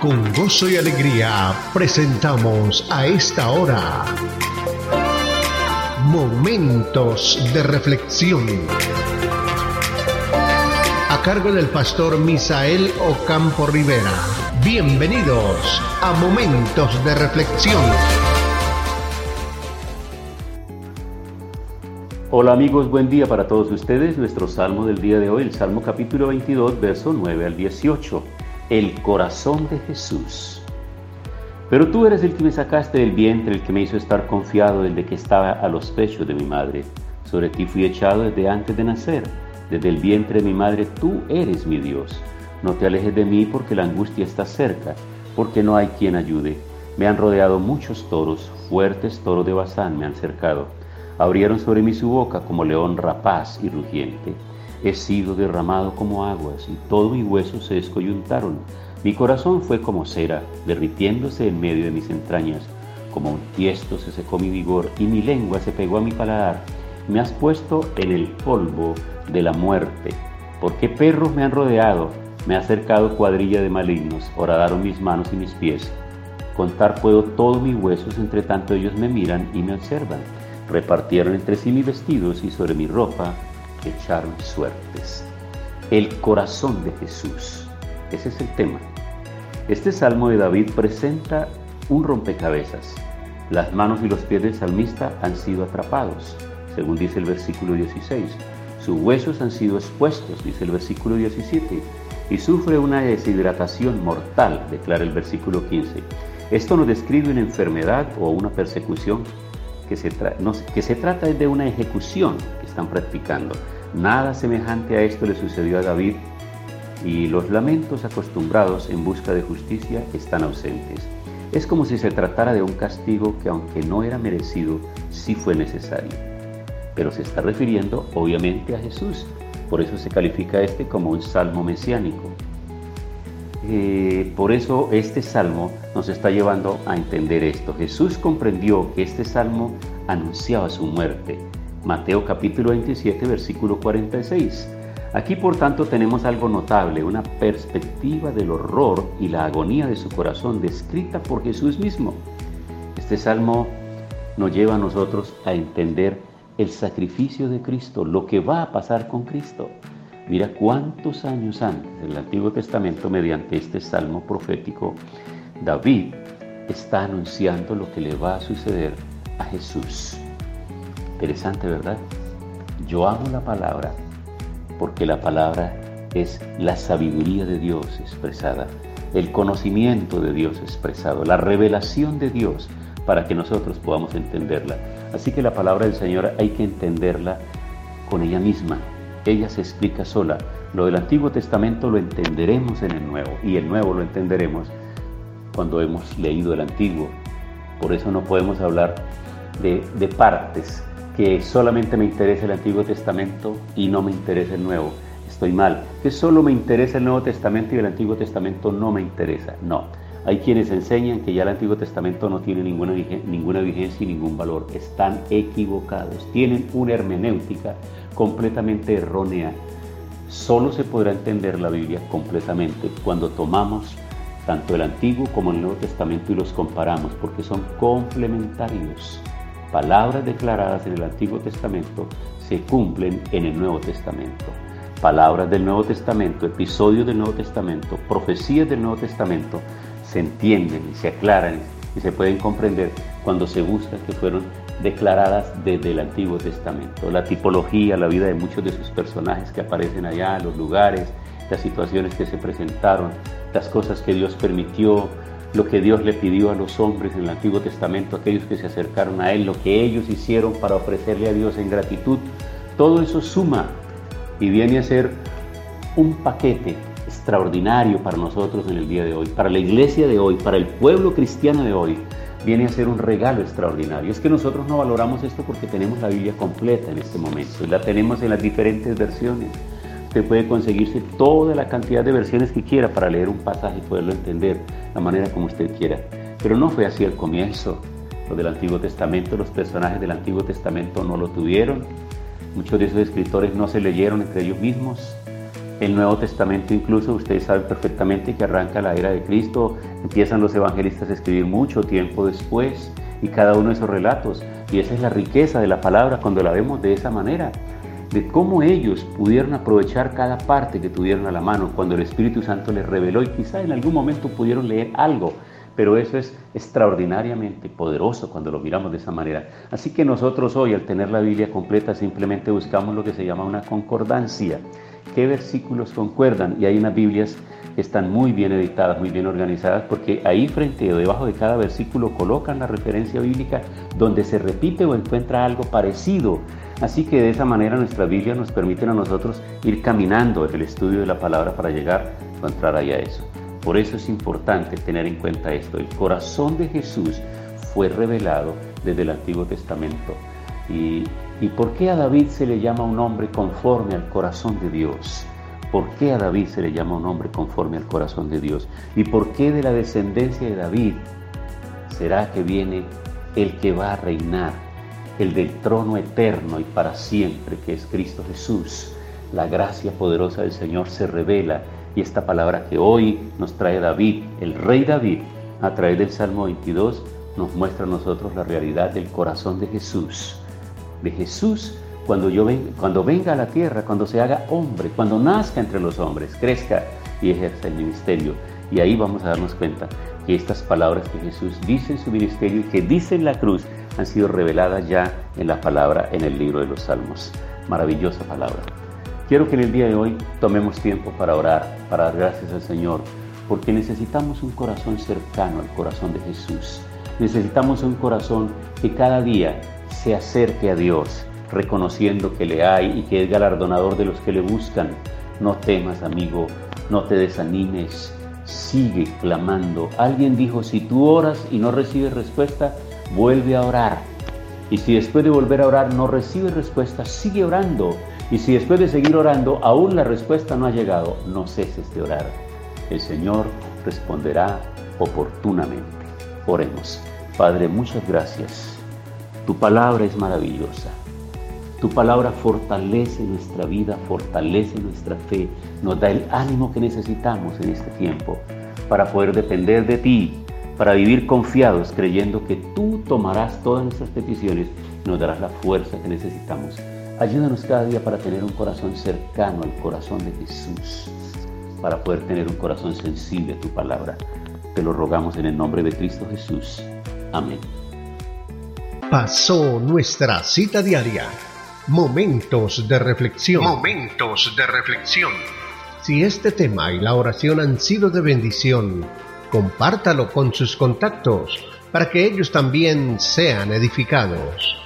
Con gozo y alegría presentamos a esta hora Momentos de Reflexión. A cargo del pastor Misael Ocampo Rivera. Bienvenidos a Momentos de Reflexión. Hola amigos, buen día para todos ustedes. Nuestro salmo del día de hoy, el Salmo capítulo 22, verso 9 al 18 el corazón de Jesús. Pero tú eres el que me sacaste del vientre, el que me hizo estar confiado desde que estaba a los pechos de mi madre. Sobre ti fui echado desde antes de nacer. Desde el vientre de mi madre tú eres mi Dios. No te alejes de mí porque la angustia está cerca, porque no hay quien ayude. Me han rodeado muchos toros, fuertes toros de Bazán me han cercado. Abrieron sobre mí su boca como león rapaz y rugiente. He sido derramado como aguas y todo mi hueso se descoyuntaron. Mi corazón fue como cera, derritiéndose en medio de mis entrañas. Como un tiesto se secó mi vigor y mi lengua se pegó a mi paladar. Me has puesto en el polvo de la muerte. Porque perros me han rodeado, me ha acercado cuadrilla de malignos, horadaron mis manos y mis pies. Contar puedo todos mis huesos, entre tanto ellos me miran y me observan. Repartieron entre sí mis vestidos y sobre mi ropa echaron suertes. El corazón de Jesús. Ese es el tema. Este salmo de David presenta un rompecabezas. Las manos y los pies del salmista han sido atrapados, según dice el versículo 16. Sus huesos han sido expuestos, dice el versículo 17. Y sufre una deshidratación mortal, declara el versículo 15. Esto nos describe una enfermedad o una persecución que se, que se trata de una ejecución están practicando. Nada semejante a esto le sucedió a David y los lamentos acostumbrados en busca de justicia están ausentes. Es como si se tratara de un castigo que aunque no era merecido, sí fue necesario. Pero se está refiriendo obviamente a Jesús. Por eso se califica este como un salmo mesiánico. Eh, por eso este salmo nos está llevando a entender esto. Jesús comprendió que este salmo anunciaba su muerte. Mateo capítulo 27, versículo 46. Aquí por tanto tenemos algo notable, una perspectiva del horror y la agonía de su corazón descrita por Jesús mismo. Este salmo nos lleva a nosotros a entender el sacrificio de Cristo, lo que va a pasar con Cristo. Mira cuántos años antes del Antiguo Testamento, mediante este salmo profético, David está anunciando lo que le va a suceder a Jesús. Interesante, ¿verdad? Yo amo la palabra porque la palabra es la sabiduría de Dios expresada, el conocimiento de Dios expresado, la revelación de Dios para que nosotros podamos entenderla. Así que la palabra del Señor hay que entenderla con ella misma, ella se explica sola. Lo del Antiguo Testamento lo entenderemos en el Nuevo y el Nuevo lo entenderemos cuando hemos leído el Antiguo. Por eso no podemos hablar de, de partes, que solamente me interesa el Antiguo Testamento y no me interesa el Nuevo. Estoy mal. Que solo me interesa el Nuevo Testamento y el Antiguo Testamento no me interesa. No. Hay quienes enseñan que ya el Antiguo Testamento no tiene ninguna, ninguna vigencia y ningún valor. Están equivocados. Tienen una hermenéutica completamente errónea. Solo se podrá entender la Biblia completamente cuando tomamos tanto el Antiguo como el Nuevo Testamento y los comparamos, porque son complementarios. Palabras declaradas en el Antiguo Testamento se cumplen en el Nuevo Testamento. Palabras del Nuevo Testamento, episodios del Nuevo Testamento, profecías del Nuevo Testamento se entienden y se aclaran y se pueden comprender cuando se busca que fueron declaradas desde el Antiguo Testamento. La tipología, la vida de muchos de sus personajes que aparecen allá, los lugares, las situaciones que se presentaron, las cosas que Dios permitió, lo que Dios le pidió a los hombres en el Antiguo Testamento, aquellos que se acercaron a Él, lo que ellos hicieron para ofrecerle a Dios en gratitud, todo eso suma y viene a ser un paquete extraordinario para nosotros en el día de hoy, para la iglesia de hoy, para el pueblo cristiano de hoy, viene a ser un regalo extraordinario. Es que nosotros no valoramos esto porque tenemos la Biblia completa en este momento la tenemos en las diferentes versiones. Usted puede conseguirse toda la cantidad de versiones que quiera para leer un pasaje y poderlo entender la manera como usted quiera. Pero no fue así al comienzo. Lo del Antiguo Testamento, los personajes del Antiguo Testamento no lo tuvieron. Muchos de esos escritores no se leyeron entre ellos mismos. El Nuevo Testamento incluso, ustedes saben perfectamente que arranca la era de Cristo, empiezan los evangelistas a escribir mucho tiempo después y cada uno de esos relatos. Y esa es la riqueza de la palabra cuando la vemos de esa manera, de cómo ellos pudieron aprovechar cada parte que tuvieron a la mano cuando el Espíritu Santo les reveló y quizá en algún momento pudieron leer algo pero eso es extraordinariamente poderoso cuando lo miramos de esa manera. Así que nosotros hoy al tener la Biblia completa simplemente buscamos lo que se llama una concordancia qué versículos concuerdan. Y hay unas Biblias que están muy bien editadas, muy bien organizadas, porque ahí frente o debajo de cada versículo colocan la referencia bíblica donde se repite o encuentra algo parecido. Así que de esa manera nuestra Biblia nos permite a nosotros ir caminando en el estudio de la palabra para llegar a encontrar ahí a eso. Por eso es importante tener en cuenta esto. El corazón de Jesús fue revelado desde el Antiguo Testamento. Y ¿Y por qué a David se le llama un hombre conforme al corazón de Dios? ¿Por qué a David se le llama un hombre conforme al corazón de Dios? ¿Y por qué de la descendencia de David será que viene el que va a reinar, el del trono eterno y para siempre, que es Cristo Jesús? La gracia poderosa del Señor se revela y esta palabra que hoy nos trae David, el rey David, a través del Salmo 22, nos muestra a nosotros la realidad del corazón de Jesús de Jesús cuando, yo cuando venga a la tierra, cuando se haga hombre, cuando nazca entre los hombres, crezca y ejerza el ministerio. Y ahí vamos a darnos cuenta que estas palabras que Jesús dice en su ministerio y que dice en la cruz han sido reveladas ya en la palabra en el libro de los Salmos. Maravillosa palabra. Quiero que en el día de hoy tomemos tiempo para orar, para dar gracias al Señor, porque necesitamos un corazón cercano al corazón de Jesús. Necesitamos un corazón que cada día se acerque a Dios, reconociendo que le hay y que es galardonador de los que le buscan. No temas, amigo, no te desanimes, sigue clamando. Alguien dijo, si tú oras y no recibes respuesta, vuelve a orar. Y si después de volver a orar no recibes respuesta, sigue orando. Y si después de seguir orando aún la respuesta no ha llegado, no ceses de orar. El Señor responderá oportunamente. Oremos. Padre, muchas gracias tu palabra es maravillosa. Tu palabra fortalece nuestra vida, fortalece nuestra fe, nos da el ánimo que necesitamos en este tiempo para poder depender de ti, para vivir confiados creyendo que tú tomarás todas nuestras peticiones y nos darás la fuerza que necesitamos. Ayúdanos cada día para tener un corazón cercano al corazón de Jesús, para poder tener un corazón sensible a tu palabra. Te lo rogamos en el nombre de Cristo Jesús. Amén pasó nuestra cita diaria. Momentos de reflexión. Momentos de reflexión. Si este tema y la oración han sido de bendición, compártalo con sus contactos para que ellos también sean edificados.